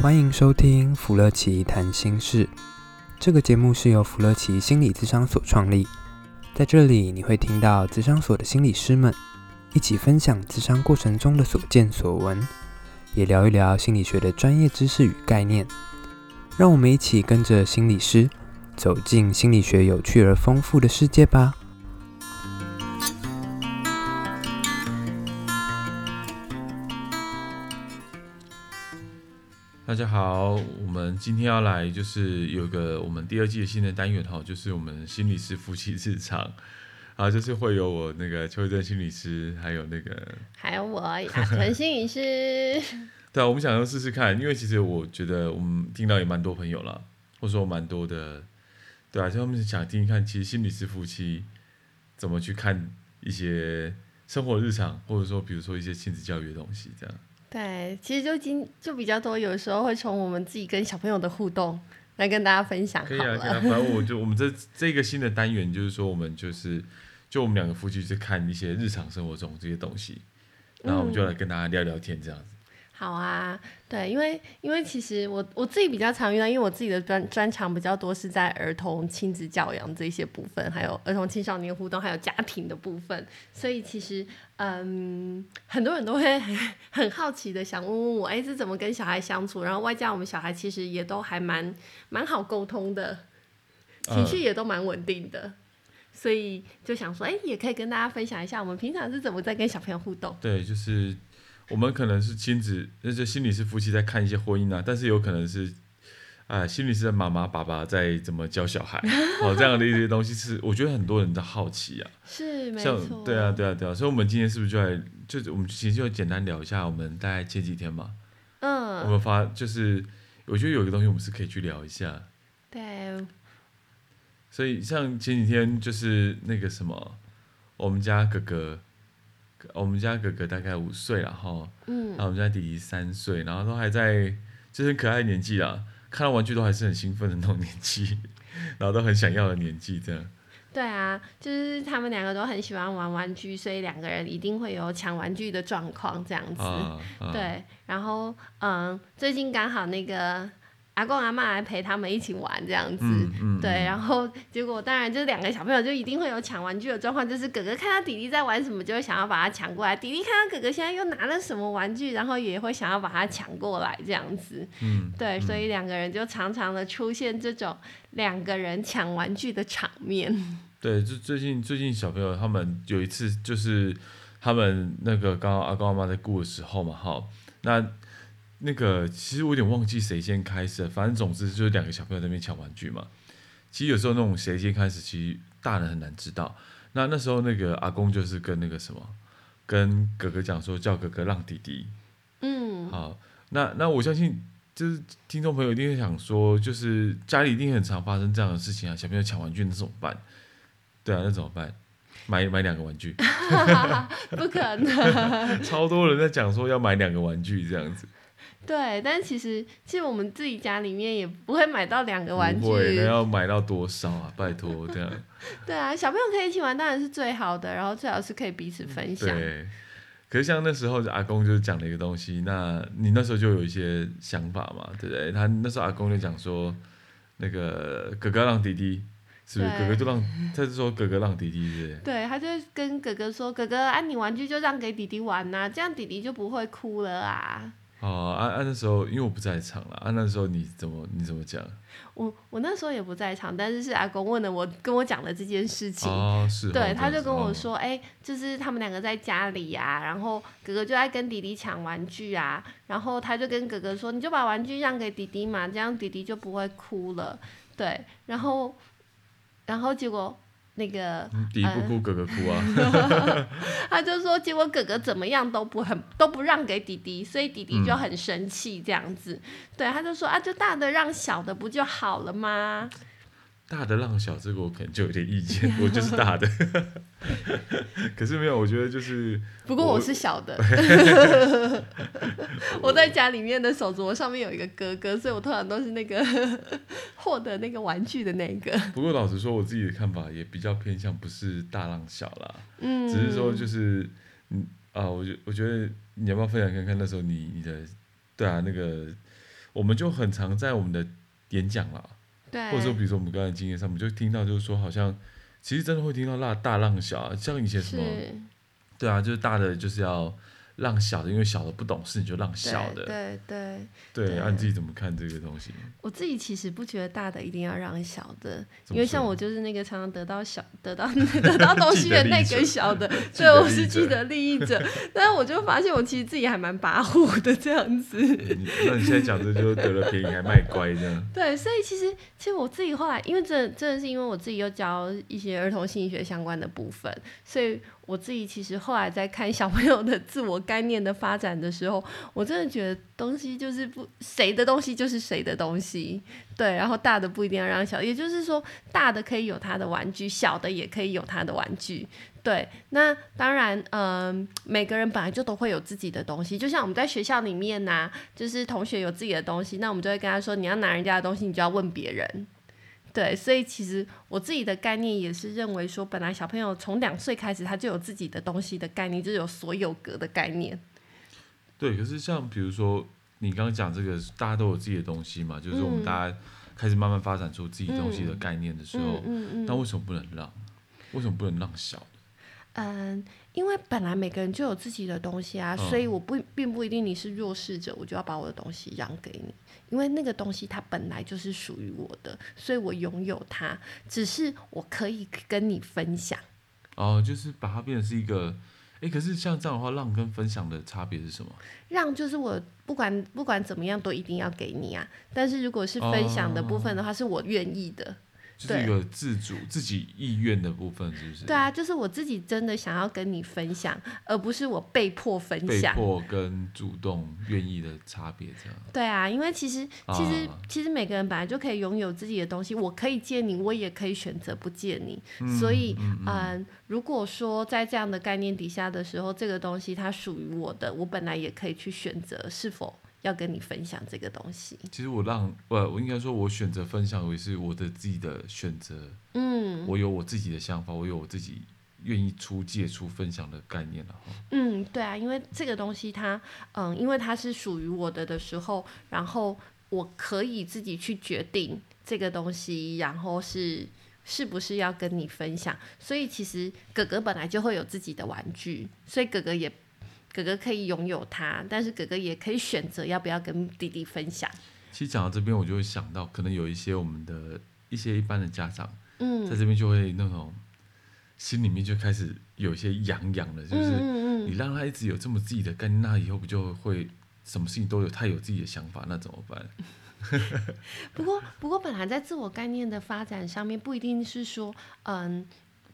欢迎收听弗乐奇谈心事。这个节目是由弗乐奇心理咨商所创立，在这里你会听到咨商所的心理师们一起分享咨商过程中的所见所闻，也聊一聊心理学的专业知识与概念。让我们一起跟着心理师走进心理学有趣而丰富的世界吧。大家好，我们今天要来就是有个我们第二季的新的单元哈，就是我们心理师夫妻日常啊，就是会有我那个邱慧珍心理师，还有那个还有我雅纯心理师。对啊，我们想要试试看，因为其实我觉得我们听到也蛮多朋友了，或者说蛮多的，对啊，就他们想听一看，其实心理师夫妻怎么去看一些生活日常，或者说比如说一些亲子教育的东西这样。对，其实就今就比较多，有时候会从我们自己跟小朋友的互动来跟大家分享。可以啊，可以啊，反正我就我们这这个新的单元就是说，我们就是就我们两个夫妻去看一些日常生活中这些东西，然后我们就来跟大家聊聊天这样子。嗯好啊，对，因为因为其实我我自己比较常遇到，因为我自己的专专长比较多是在儿童亲子教养这些部分，还有儿童青少年互动，还有家庭的部分，所以其实嗯，很多人都会很 很好奇的想问问我，哎，是怎么跟小孩相处？然后外加我们小孩其实也都还蛮蛮好沟通的，情绪也都蛮稳定的，呃、所以就想说，哎，也可以跟大家分享一下，我们平常是怎么在跟小朋友互动？对，就是。我们可能是亲子，那些心理是夫妻在看一些婚姻啊，但是有可能是，啊、呃，心理师的妈妈爸爸在怎么教小孩，好、哦、这样的一些东西是，我觉得很多人的好奇啊。是，没错。对啊，对啊，对啊，所以，我们今天是不是就来，就我们其实就简单聊一下，我们大概前几天嘛，嗯，我们发就是，我觉得有一个东西我们是可以去聊一下。对。所以，像前几天就是那个什么，我们家哥哥。我们家哥哥大概五岁了哈，嗯，然后我们家弟弟三岁，然后都还在就是可爱的年纪啦，看到玩具都还是很兴奋的那种年纪，然后都很想要的年纪这样。对啊，就是他们两个都很喜欢玩玩具，所以两个人一定会有抢玩具的状况这样子。啊啊、对，然后嗯，最近刚好那个。阿公阿妈来陪他们一起玩这样子，嗯嗯、对，然后结果当然就是两个小朋友就一定会有抢玩具的状况，就是哥哥看到弟弟在玩什么，就会想要把他抢过来；弟弟看到哥哥现在又拿了什么玩具，然后也会想要把他抢过来这样子。嗯，对，所以两个人就常常的出现这种两个人抢玩具的场面。对，就最近最近小朋友他们有一次就是他们那个刚刚阿公阿妈在顾的时候嘛，哈，那。那个其实我有点忘记谁先开始，反正总之就是两个小朋友在那边抢玩具嘛。其实有时候那种谁先开始，其实大人很难知道。那那时候那个阿公就是跟那个什么，跟哥哥讲说叫哥哥让弟弟。嗯。好，那那我相信就是听众朋友一定会想说，就是家里一定很常发生这样的事情啊，小朋友抢玩具那怎么办？对啊，那怎么办？买买两个玩具？不可能。超多人在讲说要买两个玩具这样子。对，但其实其实我们自己家里面也不会买到两个玩具。那要买到多少啊？拜托，这样。对啊，小朋友可以一起玩当然是最好的，然后最好是可以彼此分享。对。可是像那时候阿公就是讲了一个东西，那你那时候就有一些想法嘛，对不对？他那时候阿公就讲说，那个哥哥让弟弟，是不是？哥哥就让，他是说哥哥让弟弟，是是？对，他就跟哥哥说，哥哥，啊，你玩具就让给弟弟玩呐，啊，这样弟弟就不会哭了啊。哦，啊、按、啊、那时候，因为我不在场了，啊、那时候你怎么你怎么讲？我我那时候也不在场，但是是阿公问的我，跟我讲了这件事情。哦，是。对，他就跟我说，哎、欸，就是他们两个在家里呀、啊，然后哥哥就在跟弟弟抢玩具啊，然后他就跟哥哥说，你就把玩具让给弟弟嘛，这样弟弟就不会哭了。对，然后，然后结果。那个弟弟不哭，哥哥哭啊！他就说，结果哥哥怎么样都不很都不让给弟弟，所以弟弟就很生气这样子。嗯、对，他就说啊，就大的让小的不就好了吗？大的让小，这个我可能就有点意见，我就是大的。可是没有，我觉得就是。不过我是小的。我在家里面的手镯上面有一个哥哥，所以我通常都是那个 获得那个玩具的那个。不过老实说，我自己的看法也比较偏向不是大浪小啦。嗯。只是说就是，嗯啊，我觉我觉得你要不要分享看看那时候你你的对啊那个。我们就很常在我们的演讲啦，对，或者说比如说我们刚才经验上，我们就听到就是说，好像其实真的会听到浪大浪小，像以前什么，对啊，就是大的就是要。让小的，因为小的不懂事，你就让小的。对对对。对，按自己怎么看这个东西？我自己其实不觉得大的一定要让小的，因为像我就是那个常常得到小得到得到东西的那个小的，所以，我是既得利益者。但是我就发现我其实自己还蛮跋扈的这样子。那你现在讲这就得了便宜还卖乖这样。对，所以其实其实我自己后来，因为这真的是因为我自己又教一些儿童心理学相关的部分，所以。我自己其实后来在看小朋友的自我概念的发展的时候，我真的觉得东西就是不谁的东西就是谁的东西，对，然后大的不一定要让小，也就是说大的可以有他的玩具，小的也可以有他的玩具，对。那当然，嗯，每个人本来就都会有自己的东西，就像我们在学校里面呐、就是同学有自己的东西，那我们就会跟他说，你要拿人家的东西，你就要问别人。对，所以其实我自己的概念也是认为说，本来小朋友从两岁开始，他就有自己的东西的概念，就是有所有格的概念。对，可是像比如说你刚刚讲这个，大家都有自己的东西嘛，就是我们大家开始慢慢发展出自己东西的概念的时候，嗯，那为什么不能让？为什么不能让小？嗯，因为本来每个人就有自己的东西啊，所以我不并不一定你是弱势者，我就要把我的东西让给你。因为那个东西它本来就是属于我的，所以我拥有它，只是我可以跟你分享。哦，就是把它变成是一个，哎，可是像这样的话，让跟分享的差别是什么？让就是我不管不管怎么样都一定要给你啊，但是如果是分享的部分的话，哦、是我愿意的。就是一个自主、自己意愿的部分，是不是？对啊，就是我自己真的想要跟你分享，而不是我被迫分享。被迫跟主动愿意的差别，这样。对啊，因为其实其实、啊、其实每个人本来就可以拥有自己的东西，我可以借你，我也可以选择不借你。嗯、所以，嗯，嗯，嗯，如果说在这样的概念底下的时候，这个东西它属于我的，我本来也可以去选择是否。要跟你分享这个东西。其实我让不，我应该说，我选择分享也是我的自己的选择。嗯，我有我自己的想法，我有我自己愿意出借出分享的概念了。嗯，对啊，因为这个东西它，嗯，因为它是属于我的的时候，然后我可以自己去决定这个东西，然后是是不是要跟你分享。所以其实哥哥本来就会有自己的玩具，所以哥哥也。哥哥可以拥有它，但是哥哥也可以选择要不要跟弟弟分享。其实讲到这边，我就会想到，可能有一些我们的一些一般的家长，嗯，在这边就会那种心里面就开始有一些痒痒的，就是你让他一直有这么自己的概念，那以后不就会什么事情都有他有自己的想法，那怎么办？不过，不过本来在自我概念的发展上面，不一定是说，嗯，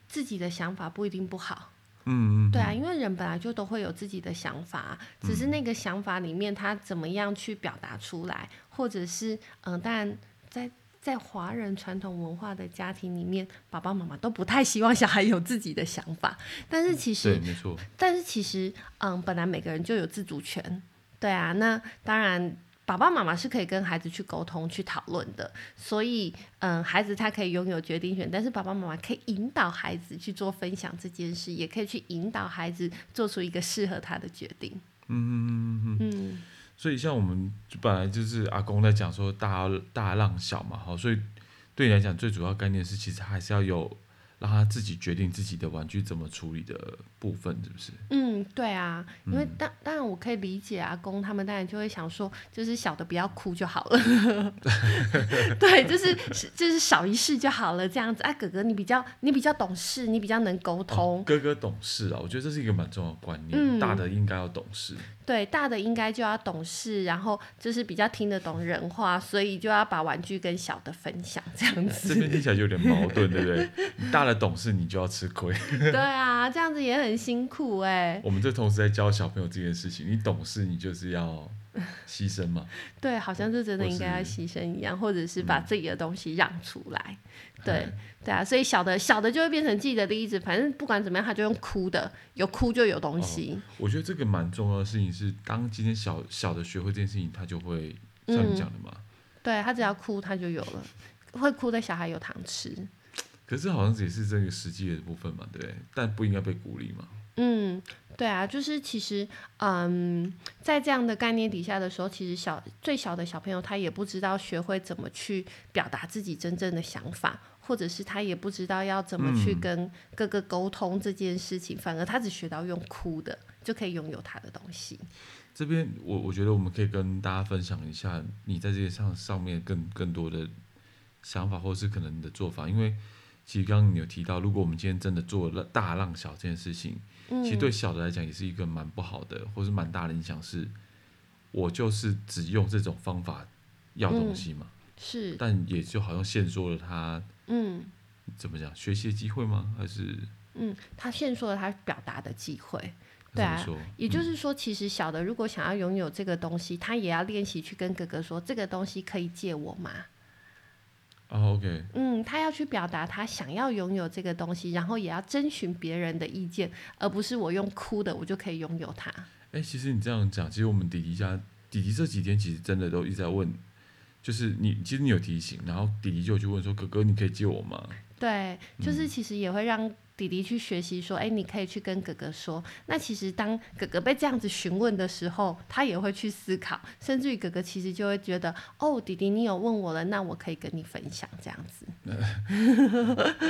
自己的想法不一定不好。嗯，对啊，因为人本来就都会有自己的想法，只是那个想法里面他怎么样去表达出来，或者是嗯，但在在华人传统文化的家庭里面，爸爸妈妈都不太希望小孩有自己的想法，但是其实，对，没错，但是其实嗯，本来每个人就有自主权，对啊，那当然。爸爸妈妈是可以跟孩子去沟通、去讨论的，所以，嗯，孩子他可以拥有决定权，但是爸爸妈妈可以引导孩子去做分享这件事，也可以去引导孩子做出一个适合他的决定。嗯嗯嗯嗯嗯。所以，像我们本来就是阿公在讲说大大浪小嘛，好，所以对你来讲，最主要概念是，其实还是要有。让他自己决定自己的玩具怎么处理的部分，是不是？嗯，对啊，因为当当然我可以理解阿公他们当然就会想说，就是小的不要哭就好了，对，就是就是少一事就好了这样子。哎、啊，哥哥你比较你比较懂事，你比较能沟通。哦，哥哥懂事啊，我觉得这是一个蛮重要的观念，嗯、大的应该要懂事。对，大的应该就要懂事，然后就是比较听得懂人话，所以就要把玩具跟小的分享这样子。这边听起来就有点矛盾，对不对？大的懂事，你就要吃亏。对啊，这样子也很辛苦哎。我们这同时在教小朋友这件事情，你懂事，你就是要牺牲嘛。对，好像是真的应该要牺牲一样，或者是把自己的东西让出来。嗯、对。对啊，所以小的小的就会变成自己的例子，反正不管怎么样，他就用哭的，有哭就有东西。哦、我觉得这个蛮重要的事情是，当今天小小的学会这件事情，他就会像你讲的嘛。嗯、对他只要哭，他就有了，会哭的小孩有糖吃。可是好像也是这个实际的部分嘛，对不对？但不应该被鼓励嘛。嗯，对啊，就是其实，嗯，在这样的概念底下的时候，其实小最小的小朋友他也不知道学会怎么去表达自己真正的想法，或者是他也不知道要怎么去跟哥哥沟通这件事情，嗯、反而他只学到用哭的就可以拥有他的东西。这边我我觉得我们可以跟大家分享一下你在这些上上面更更多的想法，或是可能你的做法，因为其实刚刚你有提到，如果我们今天真的做了大浪小这件事情，嗯、其实对小的来讲也是一个蛮不好的，或是蛮大的影响。是，我就是只用这种方法要东西嘛，嗯、是，但也就好像限缩了他，嗯，怎么讲，学习的机会吗？还是，嗯，他限缩了他表达的机会。对啊，也就是说，其实小的如果想要拥有这个东西，他也要练习去跟哥哥说：“这个东西可以借我吗？”哦，OK。嗯，他要去表达他想要拥有这个东西，然后也要征询别人的意见，而不是我用哭的我就可以拥有它。哎，其实你这样讲，其实我们弟弟家弟弟这几天其实真的都一直在问，就是你其实你有提醒，然后弟弟就去问说：“哥哥，你可以借我吗？”对，就是其实也会让。弟弟去学习说：“哎，你可以去跟哥哥说。”那其实当哥哥被这样子询问的时候，他也会去思考，甚至于哥哥其实就会觉得：“哦，弟弟，你有问我了，那我可以跟你分享这样子。”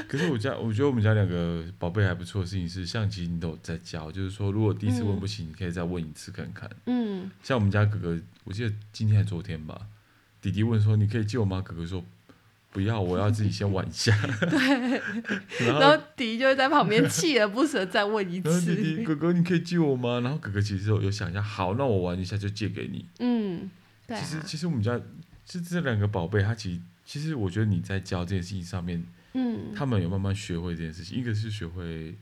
可是我家，我觉得我们家两个宝贝还不错的事情是，象棋你都有在教，就是说，如果第一次问不行，嗯、你可以再问一次看看。嗯，像我们家哥哥，我记得今天还昨天吧，弟弟问说：“你可以借我吗？”哥哥说。不要，我要自己先玩一下。对，然后，然后弟弟就会在旁边锲而不舍再问一次。弟弟哥哥，你可以借我吗？然后哥哥其实有有想一下，好，那我玩一下就借给你。嗯，对、啊。其实其实我们家这这两个宝贝，他其实其实我觉得你在教这件事情上面，嗯，他们有慢慢学会这件事情。一个是学会。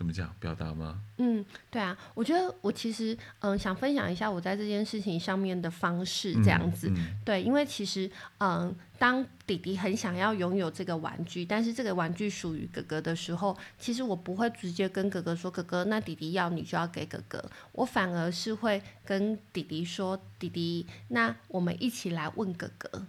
怎么讲表达吗？嗯，对啊，我觉得我其实嗯想分享一下我在这件事情上面的方式，这样子。嗯嗯、对，因为其实嗯，当弟弟很想要拥有这个玩具，但是这个玩具属于哥哥的时候，其实我不会直接跟哥哥说：“哥哥，那弟弟要你就要给哥哥。”我反而是会跟弟弟说：“弟弟，那我们一起来问哥哥。”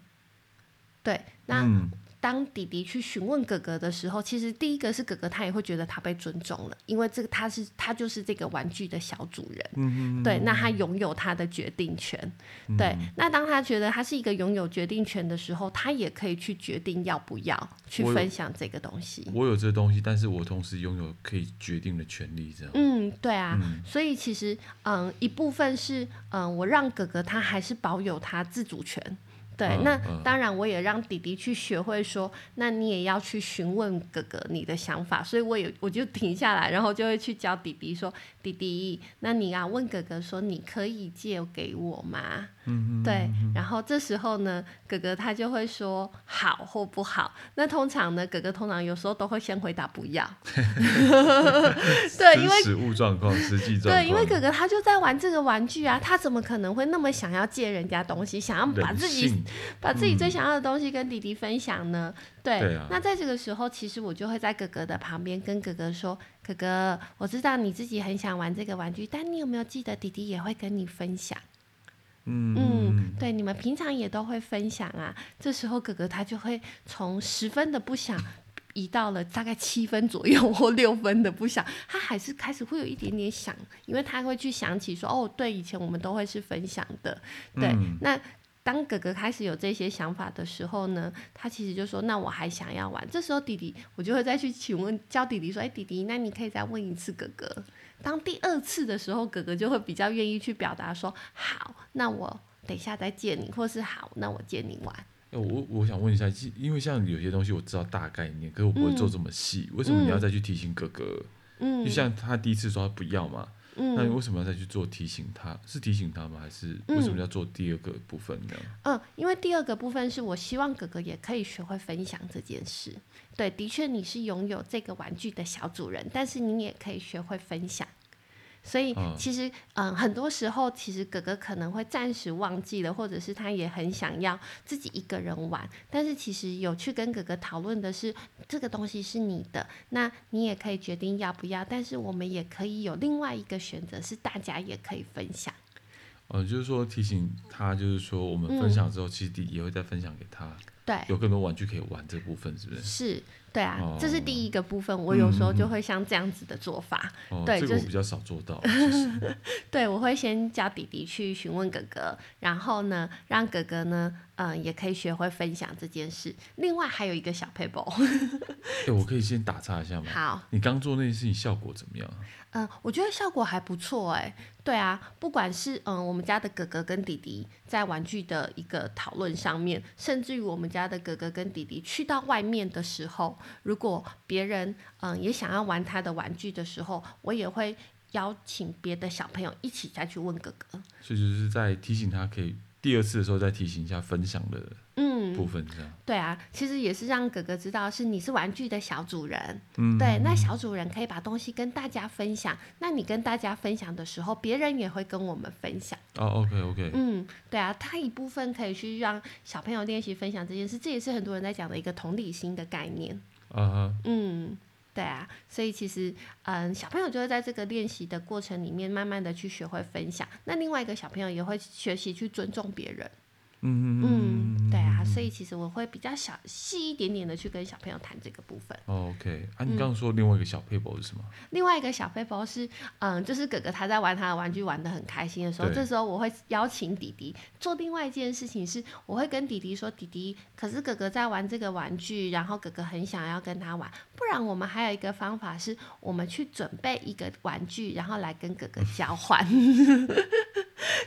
对，那。嗯当弟弟去询问哥哥的时候，其实第一个是哥哥，他也会觉得他被尊重了，因为这个他是他就是这个玩具的小主人，嗯、对，那他拥有他的决定权，嗯、对，那当他觉得他是一个拥有决定权的时候，他也可以去决定要不要去分享这个东西。我有，这个东西，但是我同时拥有可以决定的权利，这样。嗯，对啊，嗯、所以其实嗯，一部分是嗯，我让哥哥他还是保有他自主权。对，那当然我也让弟弟去学会说，那你也要去询问哥哥你的想法，所以我也我就停下来，然后就会去教弟弟说，弟弟，那你要问哥哥说，你可以借给我吗？嗯，对，然后这时候呢，哥哥他就会说好或不好。那通常呢，哥哥通常有时候都会先回答不要。对，因为实物状况、实际状况。对，因为哥哥他就在玩这个玩具啊，他怎么可能会那么想要借人家东西，想要把自己把自己最想要的东西跟弟弟分享呢？嗯、对，对啊、那在这个时候，其实我就会在哥哥的旁边跟哥哥说：“哥哥，我知道你自己很想玩这个玩具，但你有没有记得弟弟也会跟你分享？”嗯，嗯，对，你们平常也都会分享啊。这时候哥哥他就会从十分的不想，移到了大概七分左右或六分的不想，他还是开始会有一点点想，因为他会去想起说，哦，对，以前我们都会是分享的，对，嗯、那。当哥哥开始有这些想法的时候呢，他其实就说：“那我还想要玩。”这时候弟弟，我就会再去请问教弟弟说：“哎，弟弟，那你可以再问一次哥哥。”当第二次的时候，哥哥就会比较愿意去表达说：“好，那我等一下再借你，或是好，那我借你玩。”我我想问一下，因为像有些东西我知道大概念，可是我不会做这么细，嗯、为什么你要再去提醒哥哥？嗯，就像他第一次说他不要嘛。嗯、那你为什么要再去做提醒他？是提醒他吗？还是为什么要做第二个部分呢？嗯，因为第二个部分是我希望哥哥也可以学会分享这件事。对，的确你是拥有这个玩具的小主人，但是你也可以学会分享。所以其实，嗯、呃，很多时候其实哥哥可能会暂时忘记了，或者是他也很想要自己一个人玩。但是其实有去跟哥哥讨论的是，这个东西是你的，那你也可以决定要不要。但是我们也可以有另外一个选择，是大家也可以分享。嗯、呃，就是说提醒他，就是说我们分享之后，嗯、其实也会再分享给他。对，有更多玩具可以玩，这部分是不是？是。对啊，哦、这是第一个部分。我有时候就会像这样子的做法。嗯、对，这个我比较少做到。就是、对，我会先叫弟弟去询问哥哥，然后呢，让哥哥呢，嗯、呃，也可以学会分享这件事。另外还有一个小撇步。哎，我可以先打岔一下吗？好。你刚做那件事情效果怎么样？嗯、呃，我觉得效果还不错哎。对啊，不管是嗯、呃，我们家的哥哥跟弟弟在玩具的一个讨论上面，甚至于我们家的哥哥跟弟弟去到外面的时候。如果别人嗯、呃、也想要玩他的玩具的时候，我也会邀请别的小朋友一起再去问哥哥。所以就是在提醒他，可以第二次的时候再提醒一下分享的嗯部分，这样、嗯。对啊，其实也是让哥哥知道是你是玩具的小主人。嗯。对，那小主人可以把东西跟大家分享。那你跟大家分享的时候，别人也会跟我们分享。哦，OK OK。嗯，对啊，他一部分可以去让小朋友练习分享这件事，这也是很多人在讲的一个同理心的概念。Uh-huh. 嗯，对啊，所以其实，嗯，小朋友就会在这个练习的过程里面，慢慢的去学会分享。那另外一个小朋友也会学习去尊重别人。嗯嗯，对啊，所以其实我会比较小细一点点的去跟小朋友谈这个部分。Oh, OK，啊，你刚刚说另外一个小撇步是什么？另外一个小撇步是，嗯，就是哥哥他在玩他的玩具玩的很开心的时候，这时候我会邀请弟弟做另外一件事情，是我会跟弟弟说，弟弟，可是哥哥在玩这个玩具，然后哥哥很想要跟他玩，不然我们还有一个方法是，我们去准备一个玩具，然后来跟哥哥交换。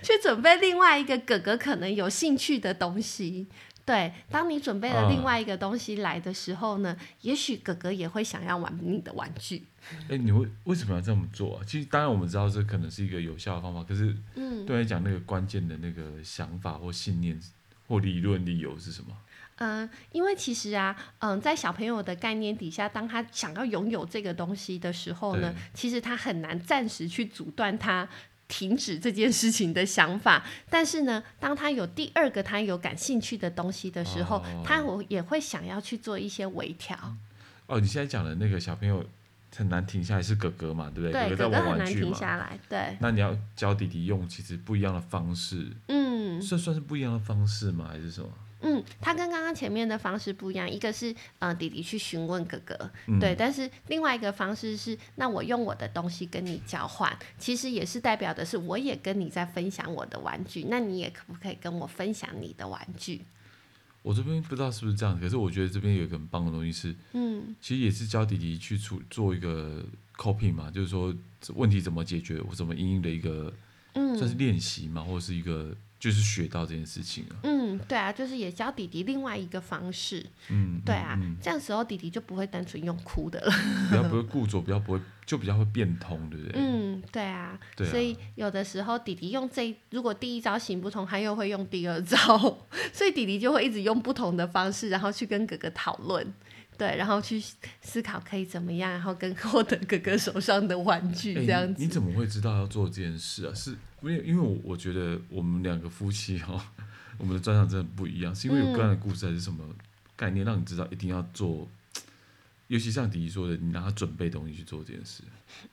去准备另外一个哥哥可能有兴趣的东西，对。当你准备了另外一个东西来的时候呢，嗯、也许哥哥也会想要玩你的玩具。哎、欸，你为为什么要这么做啊？其实当然我们知道这可能是一个有效的方法，可是，嗯，对来讲那个关键的那个想法或信念或理论理由是什么？嗯，因为其实啊，嗯，在小朋友的概念底下，当他想要拥有这个东西的时候呢，其实他很难暂时去阻断他。停止这件事情的想法，但是呢，当他有第二个他有感兴趣的东西的时候，哦、他我也会想要去做一些微调。哦，你现在讲的那个小朋友很难停下来是哥哥嘛，对不对？对，哥哥很难停下来。对。那你要教弟弟用其实不一样的方式，嗯，算算是不一样的方式吗？还是什么？嗯，他跟刚刚前面的方式不一样，一个是呃弟弟去询问哥哥，嗯，对，但是另外一个方式是，那我用我的东西跟你交换，其实也是代表的是我也跟你在分享我的玩具，那你也可不可以跟我分享你的玩具？我这边不知道是不是这样，可是我觉得这边有一个很棒的东西是，嗯，其实也是教弟弟去出做一个 copy 嘛，就是说问题怎么解决，我怎么应用的一个，嗯，算是练习嘛，或者是一个。就是学到这件事情啊。嗯，对啊，就是也教弟弟另外一个方式。嗯，对啊，嗯、这样时候弟弟就不会单纯用哭的了。比较不会固着，比较不会，就比较会变通，对不对？嗯，对啊。对啊。所以有的时候弟弟用这，如果第一招行不通，他又会用第二招，所以弟弟就会一直用不同的方式，然后去跟哥哥讨论。对，然后去思考可以怎么样，然后跟 获得哥哥手上的玩具这样子。欸、你，你怎么会知道要做这件事啊？是因为因为我我觉得我们两个夫妻哈、哦，我们的专长真的不一样，是因为有个人的故事还是什么概念让你知道一定要做？尤其像迪迪说的，你让他准备东西去做这件事。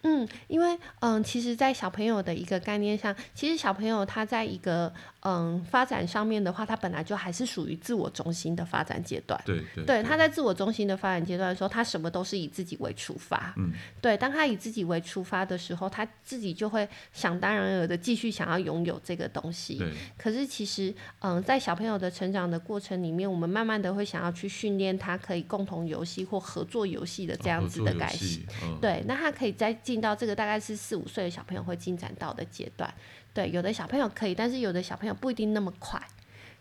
嗯，因为嗯，其实，在小朋友的一个概念上，其实小朋友他在一个嗯发展上面的话，他本来就还是属于自我中心的发展阶段。对对，对。他在自我中心的发展阶段的时候，他什么都是以自己为出发。嗯。对，当他以自己为出发的时候，他自己就会想当然尔的继续想要拥有这个东西。对。可是其实，嗯，在小朋友的成长的过程里面，我们慢慢的会想要去训练他可以共同游戏或合作游戏的这样子的改变。嗯。对，那他可以再进到这个大概是四五岁的小朋友会进展到的阶段，对，有的小朋友可以，但是有的小朋友不一定那么快，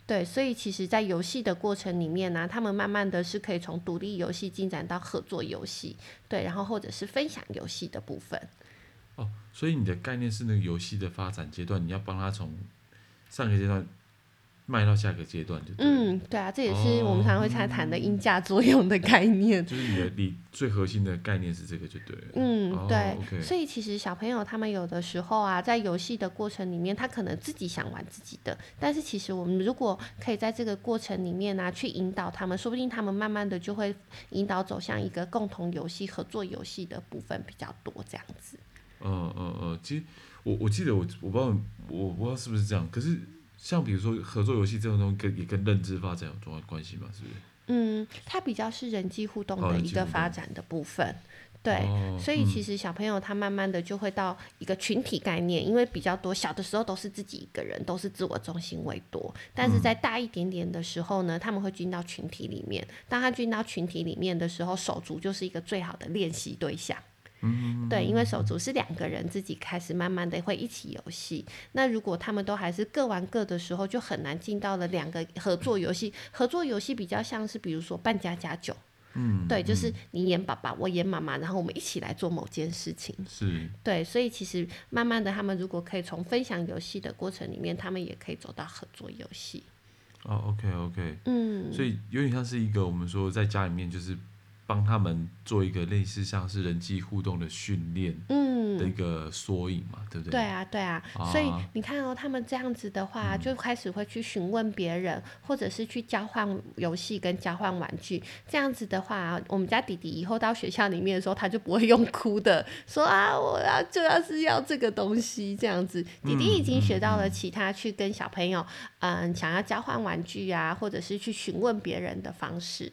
对，所以其实，在游戏的过程里面呢、他们慢慢的是可以从独立游戏进展到合作游戏，对，然后或者是分享游戏的部分。哦，所以你的概念是那个游戏的发展阶段，你要帮他从上个阶段。迈到下一个阶段就对。嗯，对啊，这也是我们常常会在谈的因价作用的概念。就是你的你最核心的概念是这个就对了。嗯，对。所以其实小朋友他们有的时候啊，在游戏的过程里面，他可能自己想玩自己的，但是其实我们如果可以在这个过程里面呢、啊，去引导他们，说不定他们慢慢的就会引导走向一个共同游戏、合作游戏的部分比较多这样子。嗯嗯嗯，其实我我记得我我不知道我不知道是不是这样，可是。像比如说合作游戏这种东西，跟也跟认知发展有重要关系吗？是不是？嗯，它比较是人际互动的一个发展的部分。对，哦、所以其实小朋友他慢慢的就会到一个群体概念，嗯、因为比较多小的时候都是自己一个人，都是自我中心为多。但是在大一点点的时候呢，他们会进到群体里面。当他进到群体里面的时候，手足就是一个最好的练习对象。嗯，对，因为手足是两个人自己开始慢慢的会一起游戏。那如果他们都还是各玩各的时候，就很难进到了两个合作游戏。合作游戏比较像是比如说扮家家酒。嗯，对，就是你演爸爸，我演妈妈，然后我们一起来做某件事情。是，对，所以其实慢慢的，他们如果可以从分享游戏的过程里面，他们也可以走到合作游戏。哦，OK，OK，嗯，所以有点像是一个我们说在家里面就是。帮他们做一个类似像是人际互动的训练，嗯，的一个缩影嘛，嗯、对不对？对啊，对啊。啊所以你看哦，他们这样子的话，嗯、就开始会去询问别人，或者是去交换游戏跟交换玩具。这样子的话，我们家弟弟以后到学校里面的时候，他就不会用哭的，说啊，我要就要是要这个东西这样子。弟弟已经学到了其他去跟小朋友，嗯，嗯，想要交换玩具啊，或者是去询问别人的方式。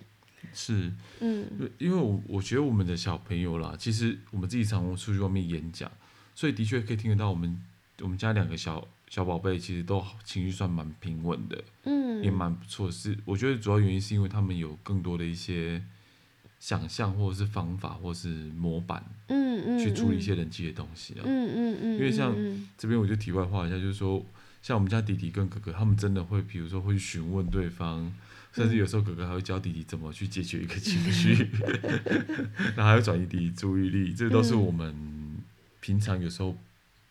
是，嗯，因为我我觉得我们的小朋友啦，其实我们自己常常出去外面演讲，所以的确可以听得到我们我们家两个小小宝贝其实都情绪算蛮平稳的，嗯，也蛮不错。是我觉得主要原因是因为他们有更多的一些想象或者是方法或者是模板，嗯嗯，去处理一些人际的东西啊，嗯嗯嗯，因为像这边我就题外话一下，就是说像我们家弟弟跟哥哥，他们真的会，比如说会询问对方。甚至有时候哥哥还会教弟弟怎么去解决一个情绪，然后还会转移弟弟注意力，这都是我们平常有时候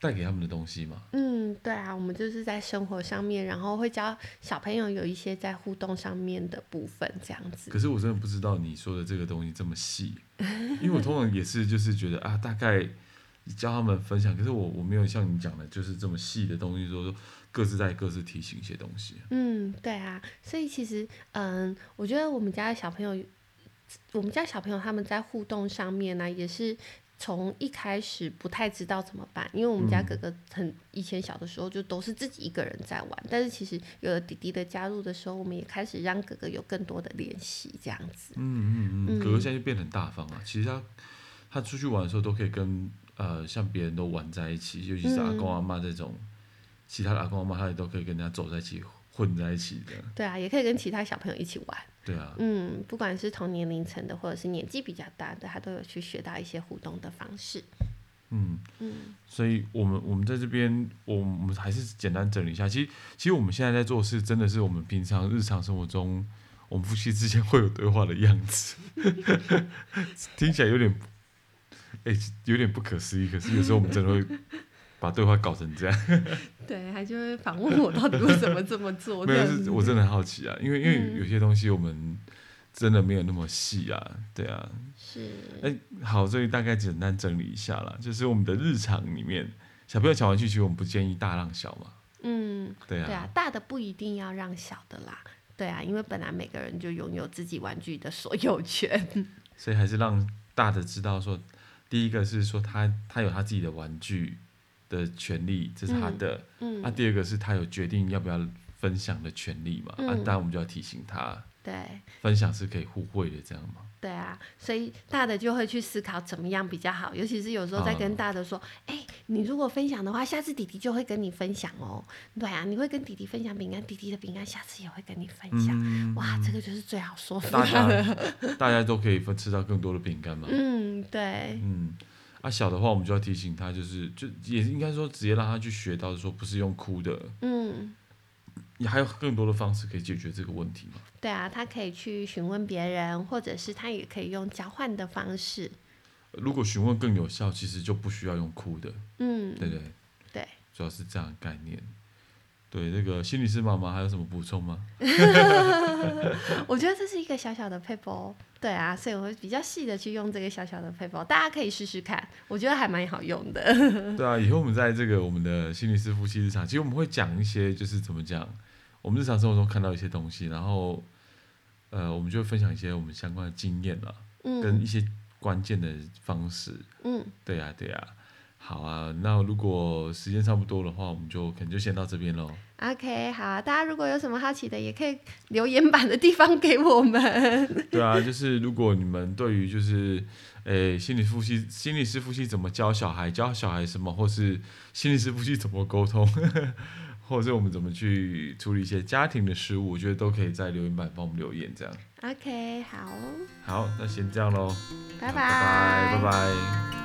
带给他们的东西嘛。嗯，对啊，我们就是在生活上面，然后会教小朋友有一些在互动上面的部分，这样子。可是我真的不知道你说的这个东西这么细，因为我通常也是就是觉得啊，大概教他们分享，可是我我没有像你讲的，就是这么细的东西，说说。各自在各自提醒一些东西。嗯，对啊，所以其实，嗯，我觉得我们家的小朋友，我们家小朋友他们在互动上面呢、啊，也是从一开始不太知道怎么办，因为我们家哥哥很以前小的时候就都是自己一个人在玩，但是其实有了弟弟的加入的时候，我们也开始让哥哥有更多的练习，这样子。嗯嗯嗯，哥哥现在就变得很大方啊，其实他他出去玩的时候都可以跟呃像别人都玩在一起，尤其是阿公阿妈这种。嗯其他的阿公阿妈，他也都可以跟人家走在一起，混在一起的。对啊，也可以跟其他小朋友一起玩。对啊。嗯，不管是同年龄层的，或者是年纪比较大的，他都有去学到一些互动的方式。嗯嗯。所以我们我们在这边，我们我们还是简单整理一下。其实其实我们现在在做事，真的是我们平常日常生活中，我们夫妻之间会有对话的样子。听起来有点，哎、欸，有点不可思议。可是有时候我们真的会。把对话搞成这样，对，还就会反问我到底为什么这么做？没有，是我真的很好奇啊，因为因为有些东西我们真的没有那么细啊，对啊。是。哎、欸，好，所以大概简单整理一下啦，就是我们的日常里面，小朋友抢玩具，其实我们不建议大让小嘛。嗯，对啊。对啊，大的不一定要让小的啦。对啊，因为本来每个人就拥有自己玩具的所有权。所以还是让大的知道说，第一个是说他他有他自己的玩具。的权利，这是他的。嗯。嗯啊，第二个是他有决定要不要分享的权利嘛？嗯、啊，当然我们就要提醒他。对。分享是可以互惠的，这样吗？对啊，所以大的就会去思考怎么样比较好，尤其是有时候在跟大的说：“哎、你如果分享的话，下次弟弟就会跟你分享哦。”对啊，你会跟弟弟分享饼干，弟弟的饼干下次也会跟你分享。嗯、哇，这个就是最好说的。大家大家都可以分吃到更多的饼干嘛？嗯，对。嗯。他、啊、小的话，我们就要提醒他，就是就也应该说，直接让他去学到，说不是用哭的，嗯，你还有更多的方式可以解决这个问题吗？对啊，他可以去询问别人，或者是他也可以用交换的方式。如果询问更有效，其实就不需要用哭的，嗯，对对对，主要是这样的概念。对，那个心理师妈妈还有什么补充吗？我觉得这是一个小小的撇步，对啊，所以我会比较细的去用这个小小的撇步，大家可以试试看，我觉得还蛮好用的。对啊，以后我们在这个我们的心理师夫妻日常，其实我们会讲一些，就是怎么讲，我们日常生活中看到一些东西，然后呃，我们就会分享一些我们相关的经验了，嗯，跟一些关键的方式，嗯，对呀，对呀。好啊，那如果时间差不多的话，我们就可能就先到这边喽。OK，好，大家如果有什么好奇的，也可以留言板的地方给我们。对啊，就是如果你们对于就是，诶、欸，心理夫妻、心理师夫妻怎么教小孩，教小孩什么，或是心理师夫妻怎么沟通，或者是我们怎么去处理一些家庭的事务，我觉得都可以在留言板帮我们留言，这样。OK，好。好，那先这样喽。拜拜，拜拜，拜拜。